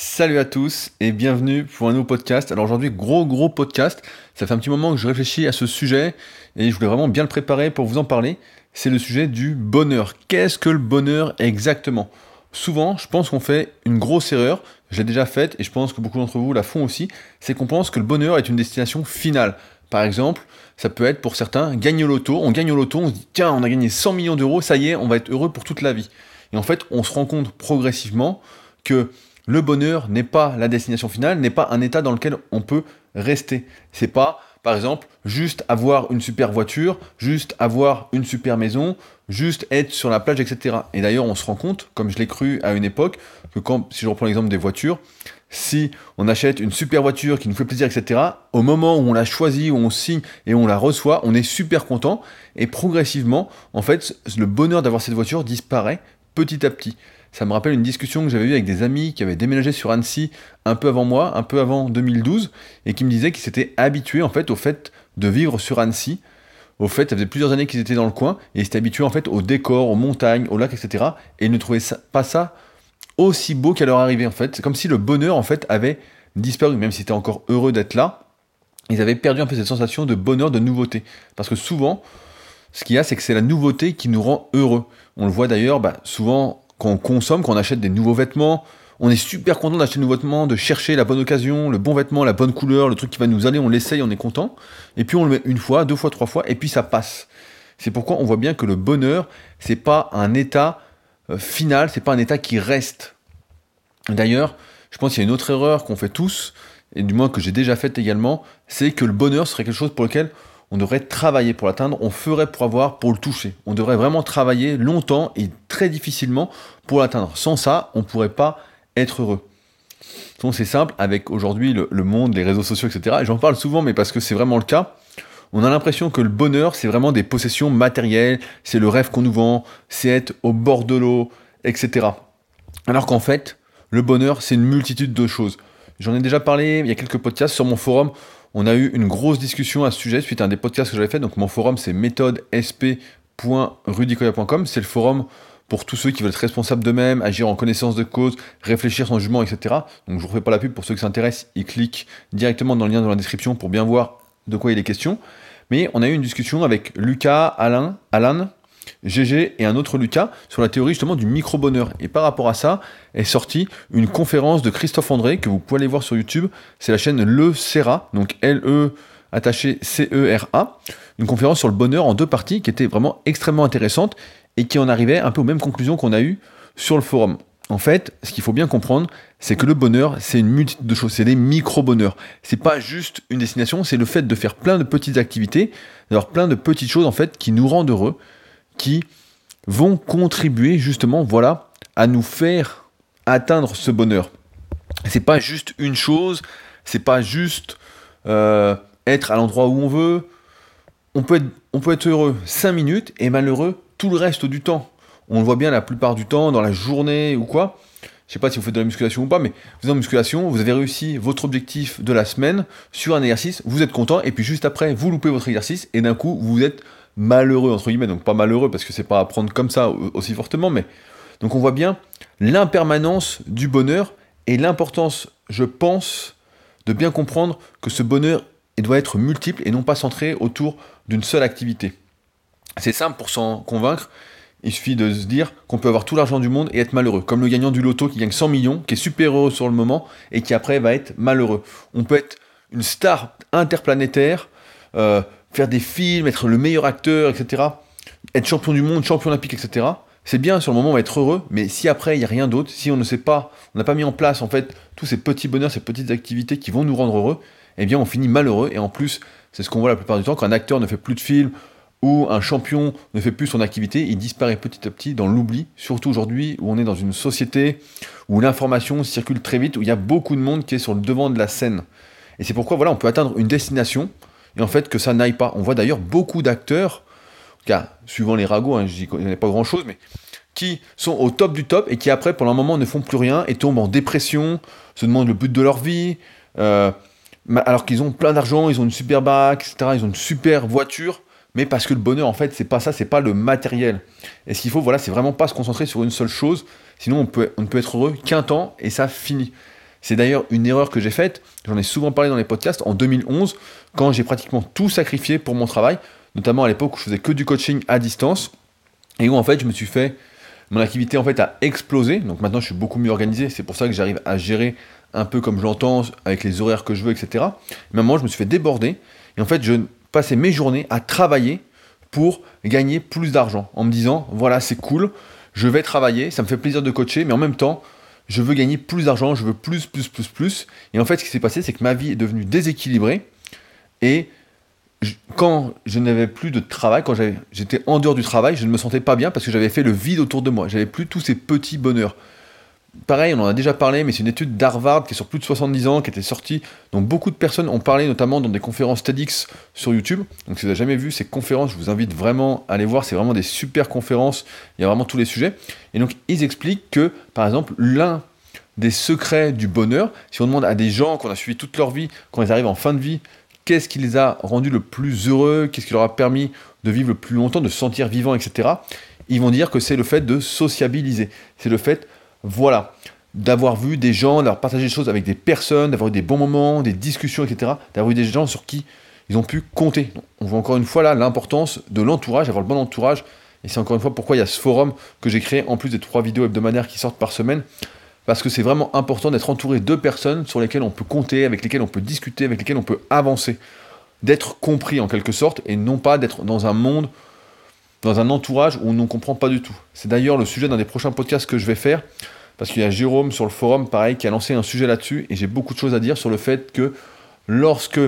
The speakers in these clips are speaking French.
Salut à tous et bienvenue pour un nouveau podcast. Alors aujourd'hui, gros gros podcast. Ça fait un petit moment que je réfléchis à ce sujet et je voulais vraiment bien le préparer pour vous en parler. C'est le sujet du bonheur. Qu'est-ce que le bonheur exactement? Souvent, je pense qu'on fait une grosse erreur, je l'ai déjà faite et je pense que beaucoup d'entre vous la font aussi, c'est qu'on pense que le bonheur est une destination finale. Par exemple, ça peut être pour certains gagner au loto, on gagne au loto, on se dit tiens, on a gagné 100 millions d'euros, ça y est, on va être heureux pour toute la vie. Et en fait, on se rend compte progressivement que le bonheur n'est pas la destination finale, n'est pas un état dans lequel on peut rester. C'est pas, par exemple, juste avoir une super voiture, juste avoir une super maison, juste être sur la plage, etc. Et d'ailleurs, on se rend compte, comme je l'ai cru à une époque, que quand, si je reprends l'exemple des voitures, si on achète une super voiture qui nous fait plaisir, etc., au moment où on la choisit, où on signe et on la reçoit, on est super content. Et progressivement, en fait, le bonheur d'avoir cette voiture disparaît petit à petit. Ça me rappelle une discussion que j'avais eue avec des amis qui avaient déménagé sur Annecy un peu avant moi, un peu avant 2012, et qui me disaient qu'ils s'étaient habitués en fait au fait de vivre sur Annecy. Au fait, ça faisait plusieurs années qu'ils étaient dans le coin et ils s'étaient habitués en fait au décor, aux montagnes, aux lacs, etc. Et ils ne trouvaient pas ça aussi beau qu'à leur arrivée en fait. C'est comme si le bonheur en fait avait disparu, même s'ils étaient encore heureux d'être là. Ils avaient perdu un peu cette sensation de bonheur, de nouveauté. Parce que souvent, ce qu'il y a, c'est que c'est la nouveauté qui nous rend heureux. On le voit d'ailleurs bah, souvent quand on consomme, quand on achète des nouveaux vêtements, on est super content d'acheter de nouveaux vêtements, de chercher la bonne occasion, le bon vêtement, la bonne couleur, le truc qui va nous aller, on l'essaye, on est content. Et puis on le met une fois, deux fois, trois fois, et puis ça passe. C'est pourquoi on voit bien que le bonheur, c'est pas un état euh, final, c'est pas un état qui reste. D'ailleurs, je pense qu'il y a une autre erreur qu'on fait tous, et du moins que j'ai déjà faite également, c'est que le bonheur serait quelque chose pour lequel on devrait travailler pour l'atteindre, on ferait pour avoir, pour le toucher. On devrait vraiment travailler longtemps et très difficilement pour l'atteindre. Sans ça, on ne pourrait pas être heureux. Donc c'est simple, avec aujourd'hui le, monde, les réseaux sociaux, etc. Et j'en parle souvent, mais parce que c'est vraiment le cas. On a l'impression que le bonheur, c'est vraiment des possessions matérielles, c'est le rêve qu'on nous vend, c'est être au bord de l'eau, etc. Alors qu'en fait, le bonheur, c'est une multitude de choses. J'en ai déjà parlé il y a quelques podcasts sur mon forum on a eu une grosse discussion à ce sujet suite à un des podcasts que j'avais fait. Donc mon forum c'est méthodesp.rudicoya.com. C'est le forum pour tous ceux qui veulent être responsables d'eux-mêmes, agir en connaissance de cause, réfléchir sans jugement, etc. Donc je vous refais pas la pub pour ceux qui s'intéressent, ils cliquent directement dans le lien dans la description pour bien voir de quoi il est question. Mais on a eu une discussion avec Lucas, Alain, Alan, GG et un autre Lucas sur la théorie justement du micro-bonheur. Et par rapport à ça est sortie une conférence de Christophe André que vous pouvez aller voir sur YouTube. C'est la chaîne Le Serra, donc L-E attaché C-E-R-A. Une conférence sur le bonheur en deux parties qui était vraiment extrêmement intéressante et qui en arrivait un peu aux mêmes conclusions qu'on a eues sur le forum. En fait, ce qu'il faut bien comprendre, c'est que le bonheur, c'est une multitude de choses, c'est des micro-bonheurs. C'est pas juste une destination, c'est le fait de faire plein de petites activités, d'avoir plein de petites choses en fait qui nous rendent heureux, qui vont contribuer justement, voilà, à nous faire atteindre ce bonheur. C'est pas juste une chose, c'est pas juste euh, être à l'endroit où on veut. On peut, être, heureux 5 minutes et malheureux tout le reste du temps. On le voit bien la plupart du temps, dans la journée ou quoi. Je sais pas si vous faites de la musculation ou pas, mais vous êtes en musculation, vous avez réussi votre objectif de la semaine sur un exercice, vous êtes content, et puis juste après, vous loupez votre exercice, et d'un coup, vous êtes malheureux, entre guillemets, donc pas malheureux parce que c'est pas à prendre comme ça aussi fortement, mais donc on voit bien l'impermanence du bonheur et l'importance, je pense, de bien comprendre que ce bonheur doit être multiple et non pas centré autour d'une seule activité. C'est simple pour s'en convaincre, il suffit de se dire qu'on peut avoir tout l'argent du monde et être malheureux, comme le gagnant du loto qui gagne 100 millions, qui est super heureux sur le moment et qui après va être malheureux. On peut être une star interplanétaire, euh, faire des films, être le meilleur acteur, etc., être champion du monde, champion olympique, etc., c'est bien sur le moment, on va être heureux, mais si après il n'y a rien d'autre, si on ne sait pas, on n'a pas mis en place en fait tous ces petits bonheurs, ces petites activités qui vont nous rendre heureux, eh bien on finit malheureux, et en plus, c'est ce qu'on voit la plupart du temps, quand un acteur ne fait plus de films, ou un champion ne fait plus son activité, il disparaît petit à petit dans l'oubli, surtout aujourd'hui où on est dans une société où l'information circule très vite, où il y a beaucoup de monde qui est sur le devant de la scène. Et c'est pourquoi voilà, on peut atteindre une destination, et en fait que ça n'aille pas. On voit d'ailleurs beaucoup d'acteurs, car suivant les ragots, hein, je connais pas grand chose, mais qui sont au top du top et qui après, pendant un moment, ne font plus rien et tombent en dépression, se demandent le but de leur vie, euh, alors qu'ils ont plein d'argent, ils ont une super bac, etc., ils ont une super voiture, mais parce que le bonheur, en fait, c'est pas ça, c'est pas le matériel. Et ce qu'il faut, voilà, c'est vraiment pas se concentrer sur une seule chose, sinon on, peut, on ne peut être heureux qu'un temps et ça finit. C'est d'ailleurs une erreur que j'ai faite, j'en ai souvent parlé dans les podcasts, en 2011, quand j'ai pratiquement tout sacrifié pour mon travail, notamment à l'époque où je faisais que du coaching à distance, et où en fait je me suis fait, mon activité en fait a explosé, donc maintenant je suis beaucoup mieux organisé, c'est pour ça que j'arrive à gérer un peu comme je l'entends, avec les horaires que je veux, etc. Mais à un moment je me suis fait déborder, et en fait je passais mes journées à travailler pour gagner plus d'argent, en me disant, voilà c'est cool, je vais travailler, ça me fait plaisir de coacher, mais en même temps, je veux gagner plus d'argent, je veux plus, plus, plus, plus. Et en fait, ce qui s'est passé, c'est que ma vie est devenue déséquilibrée. Et quand je n'avais plus de travail, quand j'étais en dehors du travail, je ne me sentais pas bien parce que j'avais fait le vide autour de moi. J'avais plus tous ces petits bonheurs. Pareil, on en a déjà parlé, mais c'est une étude d'Harvard qui est sur plus de 70 ans, qui était sortie, dont beaucoup de personnes ont parlé, notamment dans des conférences TEDx sur YouTube. Donc si vous n'avez jamais vu ces conférences, je vous invite vraiment à aller voir, c'est vraiment des super conférences, il y a vraiment tous les sujets. Et donc ils expliquent que, par exemple, l'un des secrets du bonheur, si on demande à des gens qu'on a suivi toute leur vie, quand ils arrivent en fin de vie, qu'est-ce qui les a rendus le plus heureux, qu'est-ce qui leur a permis de vivre le plus longtemps, de se sentir vivant, etc., ils vont dire que c'est le fait de sociabiliser. C'est le fait voilà, d'avoir vu des gens, d'avoir partagé des choses avec des personnes, d'avoir eu des bons moments, des discussions, etc., d'avoir eu des gens sur qui ils ont pu compter. On voit encore une fois là l'importance de l'entourage, avoir le bon entourage. Et c'est encore une fois pourquoi il y a ce forum que j'ai créé en plus des trois vidéos hebdomadaires qui sortent par semaine. Parce que c'est vraiment important d'être entouré de personnes sur lesquelles on peut compter, avec lesquelles on peut discuter, avec lesquelles on peut avancer. D'être compris en quelque sorte et non pas d'être dans un monde, dans un entourage où on ne comprend pas du tout. C'est d'ailleurs le sujet d'un des prochains podcasts que je vais faire parce qu'il y a Jérôme sur le forum, pareil, qui a lancé un sujet là-dessus, et j'ai beaucoup de choses à dire sur le fait que lorsque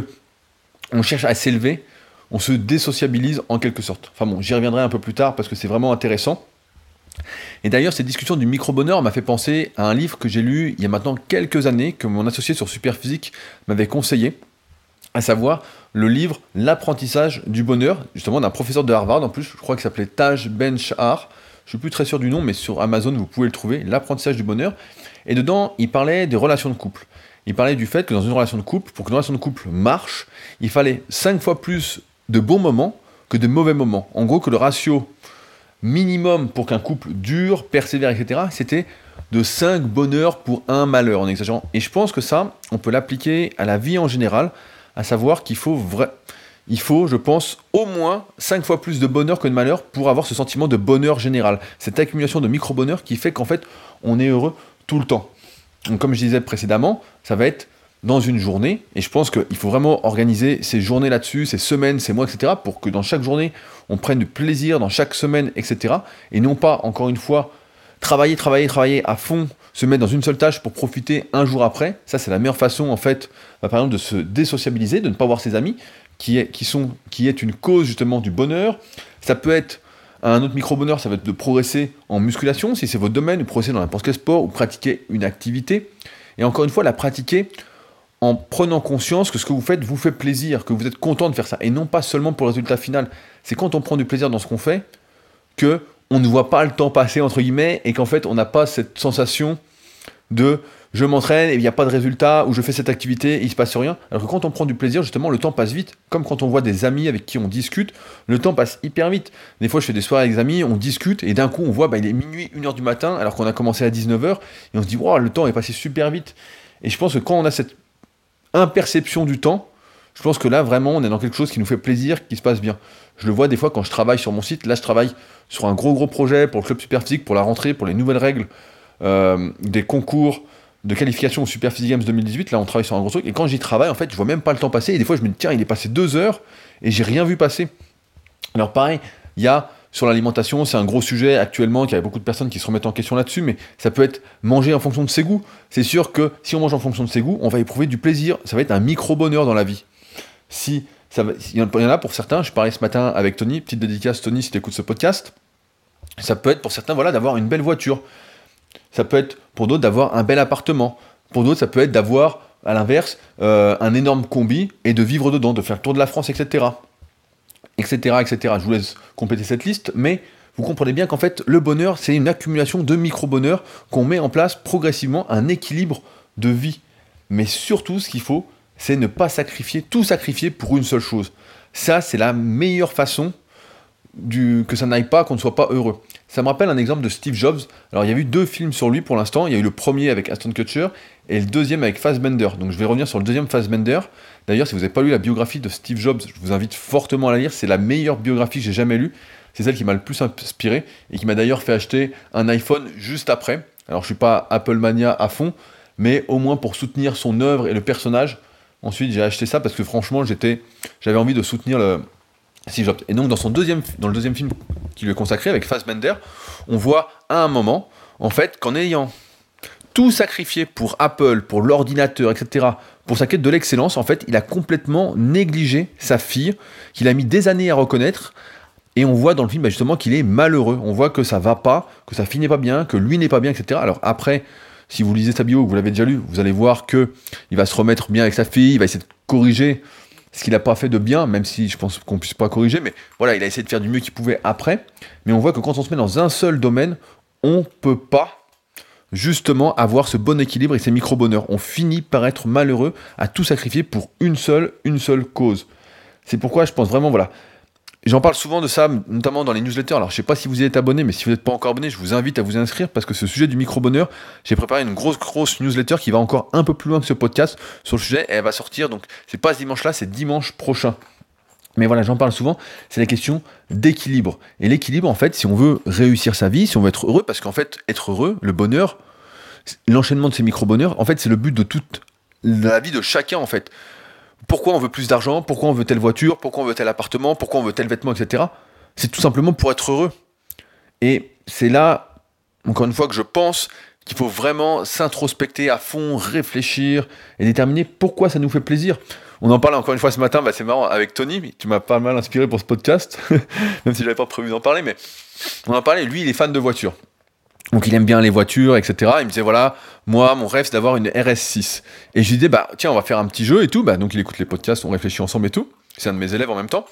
on cherche à s'élever, on se désociabilise en quelque sorte. Enfin bon, j'y reviendrai un peu plus tard parce que c'est vraiment intéressant. Et d'ailleurs, cette discussion du micro-bonheur m'a fait penser à un livre que j'ai lu il y a maintenant quelques années, que mon associé sur Superphysique m'avait conseillé, à savoir le livre L'apprentissage du bonheur, justement d'un professeur de Harvard, en plus, je crois qu'il s'appelait Taj Ben Shahar, je suis plus très sûr du nom, mais sur Amazon, vous pouvez le trouver, L'apprentissage du bonheur. Et dedans, il parlait des relations de couple. Il parlait du fait que dans une relation de couple, pour qu'une relation de couple marche, il fallait 5 fois plus de bons moments que de mauvais moments. En gros, que le ratio minimum pour qu'un couple dure, persévère, etc., c'était de 5 bonheurs pour un malheur, en exagérant. Et je pense que ça, on peut l'appliquer à la vie en général, à savoir qu'il faut vrai il faut, je pense, au moins 5 fois plus de bonheur que de malheur pour avoir ce sentiment de bonheur général. Cette accumulation de micro-bonheur qui fait qu'en fait, on est heureux tout le temps. Donc, comme je disais précédemment, ça va être dans une journée, et je pense qu'il faut vraiment organiser ces journées là-dessus, ces semaines, ces mois, etc., pour que dans chaque journée, on prenne du plaisir dans chaque semaine, etc., et non pas, encore une fois, travailler, travailler, travailler à fond, se mettre dans une seule tâche pour profiter un jour après. Ça, c'est la meilleure façon, en fait, bah, par exemple, de se désociabiliser, de ne pas voir ses amis, qui est, qui, sont, qui est une cause justement du bonheur. Ça peut être un autre micro-bonheur, ça va être de progresser en musculation, si c'est votre domaine, ou progresser dans n'importe quel sport, ou pratiquer une activité. Et encore une fois, la pratiquer en prenant conscience que ce que vous faites vous fait plaisir, que vous êtes content de faire ça, et non pas seulement pour le résultat final. C'est quand on prend du plaisir dans ce qu'on fait que on ne voit pas le temps passer entre guillemets, et qu'en fait on n'a pas cette sensation de je m'entraîne et il n'y a pas de résultat, ou je fais cette activité et il se passe rien. Alors que quand on prend du plaisir, justement, le temps passe vite. Comme quand on voit des amis avec qui on discute, le temps passe hyper vite. Des fois, je fais des soirées avec des amis, on discute et d'un coup, on voit, bah, il est minuit, 1h du matin, alors qu'on a commencé à 19h, et on se dit, wow, le temps est passé super vite. Et je pense que quand on a cette imperception du temps, je pense que là, vraiment, on est dans quelque chose qui nous fait plaisir, qui se passe bien. Je le vois des fois quand je travaille sur mon site. Là, je travaille sur un gros, gros projet pour le club Superphysique, pour la rentrée, pour les nouvelles règles euh, des concours de qualification au Super Physique Games 2018, là on travaille sur un gros truc, et quand j'y travaille, en fait, je vois même pas le temps passer, et des fois je me dis, tiens, il est passé deux heures, et j'ai rien vu passer. Alors pareil, il y a sur l'alimentation, c'est un gros sujet actuellement, qu'il y a beaucoup de personnes qui se remettent en question là-dessus, mais ça peut être manger en fonction de ses goûts. C'est sûr que si on mange en fonction de ses goûts, on va éprouver du plaisir, ça va être un micro-bonheur dans la vie. Si il y en a pour certains, je parlais ce matin avec Tony, petite dédicace Tony si tu écoutes ce podcast, ça peut être pour certains voilà, d'avoir une belle voiture. Ça peut être pour d'autres d'avoir un bel appartement. Pour d'autres, ça peut être d'avoir, à l'inverse, euh, un énorme combi et de vivre dedans, de faire le tour de la France, etc. Etc. etc. Je vous laisse compléter cette liste, mais vous comprenez bien qu'en fait, le bonheur, c'est une accumulation de micro-bonheurs qu'on met en place progressivement, un équilibre de vie. Mais surtout, ce qu'il faut, c'est ne pas sacrifier, tout sacrifier pour une seule chose. Ça, c'est la meilleure façon du, que ça n'aille pas, qu'on ne soit pas heureux. Ça me rappelle un exemple de Steve Jobs. Alors, il y a eu deux films sur lui pour l'instant. Il y a eu le premier avec Aston Kutcher et le deuxième avec Fassbender. Donc je vais revenir sur le deuxième Fassbender. D'ailleurs, si vous n'avez pas lu la biographie de Steve Jobs, je vous invite fortement à la lire. C'est la meilleure biographie que j'ai jamais lue. C'est celle qui m'a le plus inspiré et qui m'a d'ailleurs fait acheter un iPhone juste après. Alors je suis pas Apple Mania à fond, mais au moins pour soutenir son œuvre et le personnage. Ensuite, j'ai acheté ça parce que franchement, j'étais, j'avais envie de soutenir le Steve Jobs. Et donc dans son deuxième, dans le deuxième film qui lui est consacré avec Fassbender, on voit à un moment, en fait, qu'en ayant tout sacrifié pour Apple, pour l'ordinateur, etc., pour sa quête de l'excellence, en fait, il a complètement négligé sa fille, qu'il a mis des années à reconnaître, et on voit dans le film bah, justement qu'il est malheureux. On voit que ça va pas, que ça finit pas bien, que lui n'est pas bien, etc. Alors après, si vous lisez sa bio, vous l'avez déjà lu, vous allez voir que il va se remettre bien avec sa fille, il va essayer de corriger ce qu'il n'a pas fait de bien, même si je pense qu'on puisse pas corriger, mais voilà, il a essayé de faire du mieux qu'il pouvait après. Mais on voit que quand on se met dans un seul domaine, on peut pas justement avoir ce bon équilibre et ces micro-bonheurs. On finit par être malheureux à tout sacrifier pour une seule, une seule cause. C'est pourquoi je pense vraiment, voilà. J'en parle souvent de ça, notamment dans les newsletters. Alors, je sais pas si vous êtes abonné, mais si vous n'êtes pas encore abonné, je vous invite à vous inscrire parce que ce sujet du micro-bonheur, j'ai préparé une grosse, grosse newsletter qui va encore un peu plus loin que ce podcast sur le sujet et elle va sortir. Donc, c'est pas ce dimanche-là, c'est dimanche prochain. Mais voilà, j'en parle souvent, c'est la question d'équilibre. Et l'équilibre, en fait, si on veut réussir sa vie, si on veut être heureux, parce qu'en fait, être heureux, le bonheur, l'enchaînement de ces micro-bonheurs, en fait, c'est le but de toute la vie de chacun, en fait. Pourquoi on veut plus d'argent? Pourquoi on veut telle voiture? Pourquoi on veut tel appartement? Pourquoi on veut tel vêtement, etc. C'est tout simplement pour être heureux. Et c'est là, encore une fois, que je pense qu'il faut vraiment s'introspecter à fond, réfléchir et déterminer pourquoi ça nous fait plaisir. On en parlait encore une fois ce matin, bah c'est marrant, avec Tony, tu m'as pas mal inspiré pour ce podcast, même si j'avais pas prévu d'en parler, mais on en parlait, lui il est fan de voitures. Donc il aime bien les voitures, etc. Il me disait voilà, moi mon rêve c'est d'avoir une RS6. Et je lui disais bah tiens on va faire un petit jeu et tout. Bah donc il écoute les podcasts, on réfléchit ensemble et tout. C'est un de mes élèves en même temps.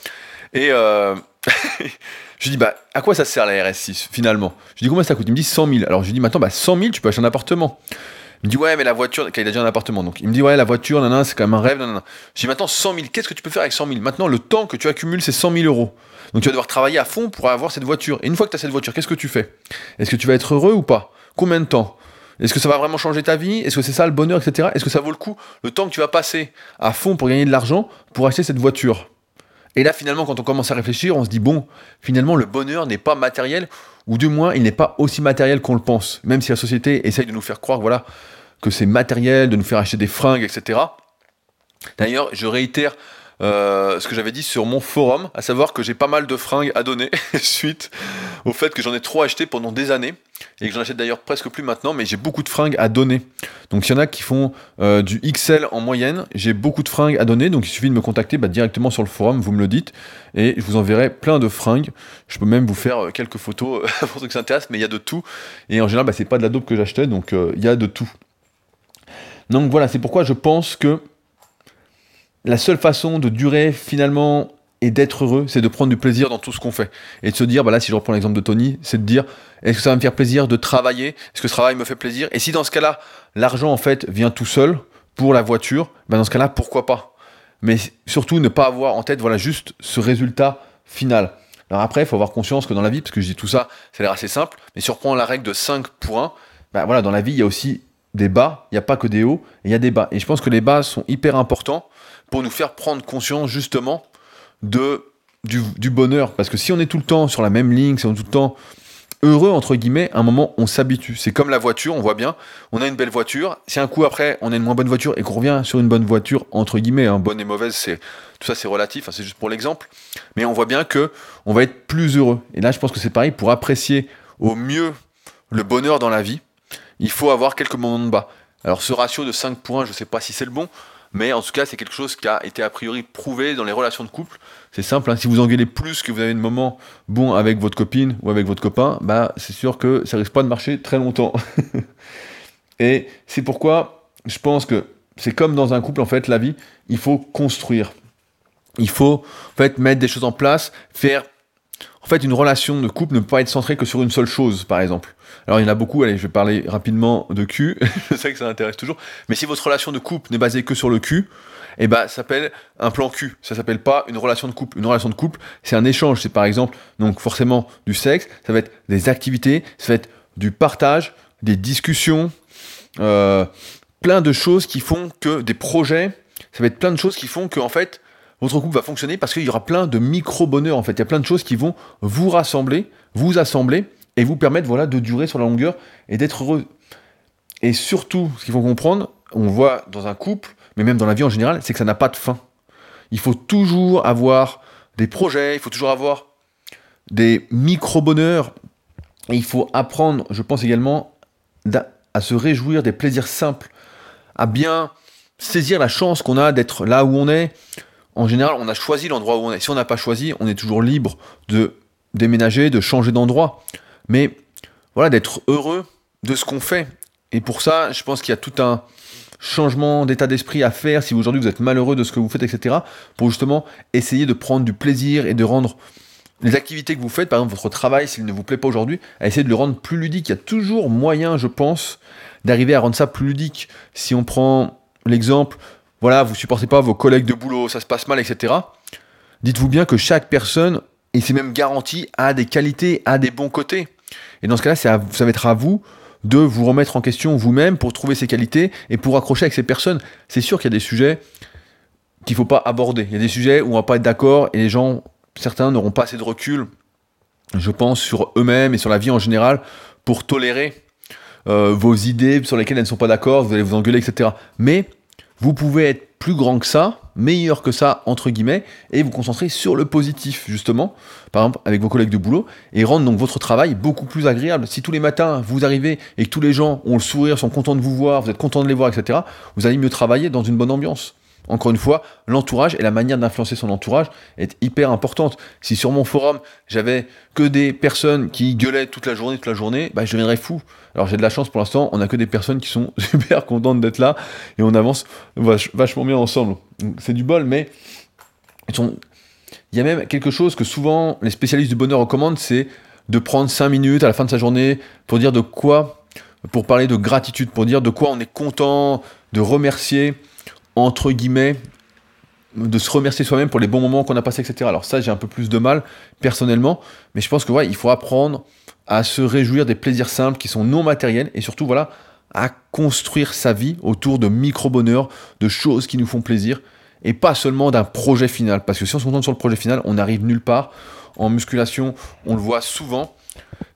Et euh, je lui dis bah à quoi ça sert la RS6 finalement? Je lui dis combien ça coûte? Il me dit 100 000. Alors je lui dis maintenant bah 100 000 tu peux acheter un appartement. Il me dit ouais mais la voiture, il a déjà un appartement donc il me dit ouais la voiture, nanana, c'est quand même un rêve, nanana. Je dis maintenant 100 000, qu'est-ce que tu peux faire avec 100 000 Maintenant le temps que tu accumules c'est 100 000 euros. Donc tu vas devoir travailler à fond pour avoir cette voiture. Et une fois que tu as cette voiture, qu'est-ce que tu fais? Est-ce que tu vas être heureux ou pas? Combien de temps? Est-ce que ça va vraiment changer ta vie? Est-ce que c'est ça le bonheur, etc. Est-ce que ça vaut le coup le temps que tu vas passer à fond pour gagner de l'argent pour acheter cette voiture? Et là, finalement, quand on commence à réfléchir, on se dit bon, finalement, le bonheur n'est pas matériel, ou du moins, il n'est pas aussi matériel qu'on le pense. Même si la société essaye de nous faire croire, voilà, que c'est matériel, de nous faire acheter des fringues, etc. D'ailleurs, je réitère euh, ce que j'avais dit sur mon forum, à savoir que j'ai pas mal de fringues à donner suite au fait que j'en ai trop acheté pendant des années et que j'en achète d'ailleurs presque plus maintenant, mais j'ai beaucoup de fringues à donner. Donc s'il y en a qui font euh, du XL en moyenne, j'ai beaucoup de fringues à donner, donc il suffit de me contacter bah, directement sur le forum, vous me le dites, et je vous enverrai plein de fringues. Je peux même vous faire euh, quelques photos pour ceux qui s'intéressent, mais il y a de tout. Et en général, bah, c'est pas de la dope que j'achetais, donc il y a de tout. Donc voilà, c'est pourquoi je pense que la seule façon de durer finalement et d'être heureux, c'est de prendre du plaisir dans tout ce qu'on fait. Et de se dire, bah là, si je reprends l'exemple de Tony, c'est de dire, est-ce que ça va me faire plaisir de travailler? Est-ce que ce travail me fait plaisir? Et si dans ce cas-là, l'argent, en fait, vient tout seul pour la voiture, bah dans ce cas-là, pourquoi pas? Mais surtout, ne pas avoir en tête, voilà, juste ce résultat final. Alors après, il faut avoir conscience que dans la vie, parce que je dis tout ça, ça a l'air assez simple, mais si la règle de 5 pour 1, bah voilà, dans la vie, il y a aussi des bas, il n'y a pas que des hauts, il y a des bas. Et je pense que les bas sont hyper importants pour nous faire prendre conscience justement du, bonheur. Parce que si on est tout le temps sur la même ligne, si on est tout le temps heureux, entre guillemets, à un moment, on s'habitue. C'est comme la voiture, on voit bien, on a une belle voiture, si un coup après, on a une moins bonne voiture et qu'on revient sur une bonne voiture, entre guillemets, hein, bonne et mauvaise, c'est tout ça c'est relatif, hein, c'est juste pour l'exemple, mais on voit bien que on va être plus heureux. Et là, je pense que c'est pareil, pour apprécier au mieux le bonheur dans la vie, il faut avoir quelques moments de bas. Alors ce ratio de 5 points, je ne sais pas si c'est le bon, mais en tout cas, c'est quelque chose qui a été a priori prouvé dans les relations de couple. C'est simple, hein, si vous engueulez plus que vous avez un moment bon avec votre copine ou avec votre copain, bah, c'est sûr que ça risque pas de marcher très longtemps. Et c'est pourquoi je pense que c'est comme dans un couple, en fait, la vie, il faut construire. Il faut en fait mettre des choses en place, faire en fait, une relation de couple ne peut pas être centrée que sur une seule chose, par exemple. Alors, il y en a beaucoup, allez, je vais parler rapidement de cul, je sais que ça intéresse toujours, mais si votre relation de couple n'est basée que sur le cul, eh ben, ça s'appelle un plan cul. Ça s'appelle pas une relation de couple. Une relation de couple, c'est un échange. C'est par exemple, donc forcément, du sexe, ça va être des activités, ça va être du partage, des discussions, euh, plein de choses qui font que des projets, ça va être plein de choses qui font que en fait votre couple va fonctionner parce qu'il y aura plein de micro bonheurs en fait. Il y a plein de choses qui vont vous rassembler, vous assembler et vous permettre voilà de durer sur la longueur et d'être heureux. Et surtout, ce qu'il faut comprendre, on voit dans un couple, mais même dans la vie en général, c'est que ça n'a pas de fin. Il faut toujours avoir des projets, il faut toujours avoir des micro-bonheurs. Et il faut apprendre, je pense également, à se réjouir des plaisirs simples, à bien saisir la chance qu'on a d'être là où on est. En général, on a choisi l'endroit où on est. Si on n'a pas choisi, on est toujours libre de déménager, de changer d'endroit. Mais voilà, d'être heureux de ce qu'on fait. Et pour ça, je pense qu'il y a tout un changement d'état d'esprit à faire si aujourd'hui vous êtes malheureux de ce que vous faites, etc. Pour justement essayer de prendre du plaisir et de rendre les activités que vous faites, par exemple votre travail, s'il ne vous plaît pas aujourd'hui, à essayer de le rendre plus ludique. Il y a toujours moyen, je pense, d'arriver à rendre ça plus ludique. Si on prend l'exemple, voilà, vous supportez pas vos collègues de boulot, ça se passe mal, etc. Dites-vous bien que chaque personne, et c'est même garanti, a des qualités, a des bons côtés. Et dans ce cas-là, ça va être à vous de vous remettre en question vous-même pour trouver ses qualités et pour accrocher avec ces personnes. C'est sûr qu'il y a des sujets qu'il ne faut pas aborder. Il y a des sujets où on va pas être d'accord et les gens certains n'auront pas assez de recul, je pense, sur eux-mêmes et sur la vie en général pour tolérer euh, vos idées sur lesquelles elles ne sont pas d'accord, vous allez vous engueuler, etc. Mais vous pouvez être plus grand que ça, meilleur que ça, entre guillemets, et vous concentrer sur le positif, justement, par exemple, avec vos collègues de boulot, et rendre donc votre travail beaucoup plus agréable. Si tous les matins, vous arrivez et que tous les gens ont le sourire, sont contents de vous voir, vous êtes contents de les voir, etc., vous allez mieux travailler dans une bonne ambiance. Encore une fois, l'entourage et la manière d'influencer son entourage est hyper importante. Si sur mon forum, j'avais que des personnes qui gueulaient toute la journée, toute la journée, bah, je deviendrais fou. Alors j'ai de la chance pour l'instant, on a que des personnes qui sont super contentes d'être là et on avance vachement bien ensemble. C'est du bol, mais il y a même quelque chose que souvent les spécialistes du bonheur recommandent, c'est de prendre 5 minutes à la fin de sa journée pour dire de quoi, pour parler de gratitude, pour dire de quoi on est content, de remercier entre guillemets, de se remercier soi-même pour les bons moments qu'on a passés, etc. Alors ça, j'ai un peu plus de mal, personnellement, mais je pense que ouais, il faut apprendre à se réjouir des plaisirs simples qui sont non matériels, et surtout, voilà, à construire sa vie autour de micro-bonheurs, de choses qui nous font plaisir, et pas seulement d'un projet final. Parce que si on se concentre sur le projet final, on n'arrive nulle part. En musculation, on le voit souvent,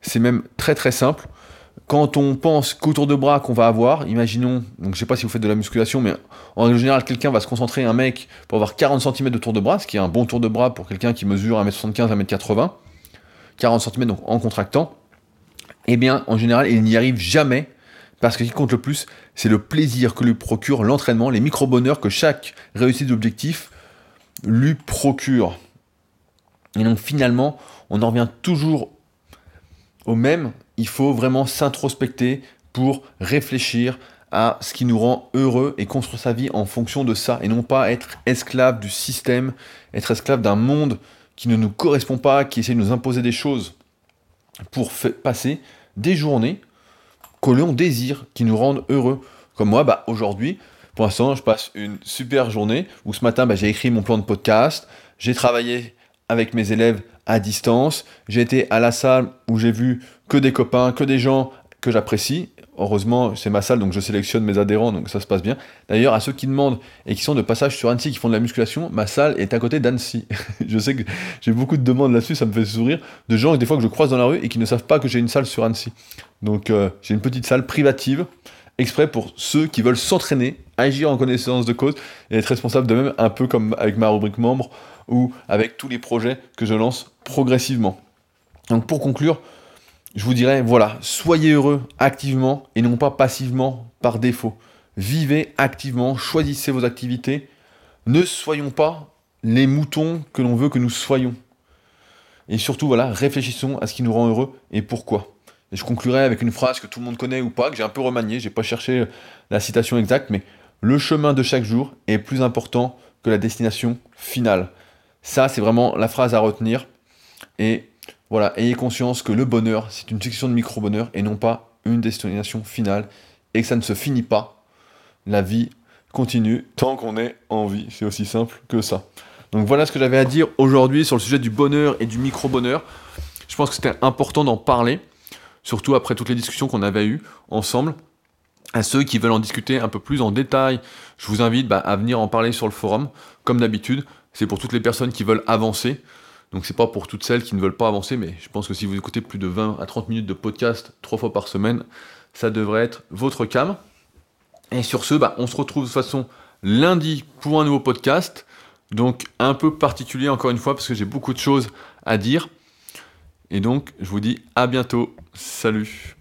c'est même très très simple quand on pense qu'au tour de bras qu'on va avoir, imaginons, donc je sais pas si vous faites de la musculation, mais en règle générale, quelqu'un va se concentrer, un mec, pour avoir 40 cm de tour de bras, ce qui est un bon tour de bras pour quelqu'un qui mesure 1m75, 1m80, 40 cm donc en contractant, eh bien, en général, il n'y arrive jamais, parce que ce qui compte le plus, c'est le plaisir que lui procure l'entraînement, les micro-bonheurs que chaque réussite d'objectif lui procure. Et donc finalement, on en revient toujours au même, il faut vraiment s'introspecter pour réfléchir à ce qui nous rend heureux et construire sa vie en fonction de ça et non pas être esclave du système, être esclave d'un monde qui ne nous correspond pas, qui essaie de nous imposer des choses pour passer des journées que l'on désire, qui nous rendent heureux. Comme moi, bah, aujourd'hui, pour l'instant, je passe une super journée où ce matin, bah, j'ai écrit mon plan de podcast, j'ai travaillé avec mes élèves à distance. J'ai été à la salle où j'ai vu que des copains, que des gens que j'apprécie. Heureusement, c'est ma salle, donc je sélectionne mes adhérents, donc ça se passe bien. D'ailleurs, à ceux qui demandent et qui sont de passage sur Annecy, qui font de la musculation, ma salle est à côté d'Annecy. je sais que j'ai beaucoup de demandes là-dessus, ça me fait sourire, de gens des fois que je croise dans la rue et qui ne savent pas que j'ai une salle sur Annecy. Donc euh, j'ai une petite salle privative, exprès pour ceux qui veulent s'entraîner, agir en connaissance de cause et être responsable de même, un peu comme avec ma rubrique membre ou avec tous les projets que je lance progressivement. Donc pour conclure, je vous dirais, voilà, soyez heureux activement et non pas passivement par défaut. Vivez activement, choisissez vos activités. Ne soyons pas les moutons que l'on veut que nous soyons. Et surtout, voilà, réfléchissons à ce qui nous rend heureux et pourquoi. Et je conclurai avec une phrase que tout le monde connaît ou pas, que j'ai un peu remaniée, j'ai pas cherché la citation exacte, mais le chemin de chaque jour est plus important que la destination finale. Ça, c'est vraiment la phrase à retenir. Et voilà, ayez conscience que le bonheur, c'est une succession de micro-bonheurs et non pas une destination finale. Et que ça ne se finit pas. La vie continue tant qu'on est en vie. C'est aussi simple que ça. Donc voilà ce que j'avais à dire aujourd'hui sur le sujet du bonheur et du micro-bonheur. Je pense que c'était important d'en parler, surtout après toutes les discussions qu'on avait eues ensemble. À ceux qui veulent en discuter un peu plus en détail, je vous invite bah, à venir en parler sur le forum. Comme d'habitude, c'est pour toutes les personnes qui veulent avancer. Donc c'est pas pour toutes celles qui ne veulent pas avancer, mais je pense que si vous écoutez plus de 20 à 30 minutes de podcast trois fois par semaine, ça devrait être votre cam. Et sur ce, bah, on se retrouve de toute façon lundi pour un nouveau podcast. Donc un peu particulier encore une fois parce que j'ai beaucoup de choses à dire. Et donc je vous dis à bientôt. Salut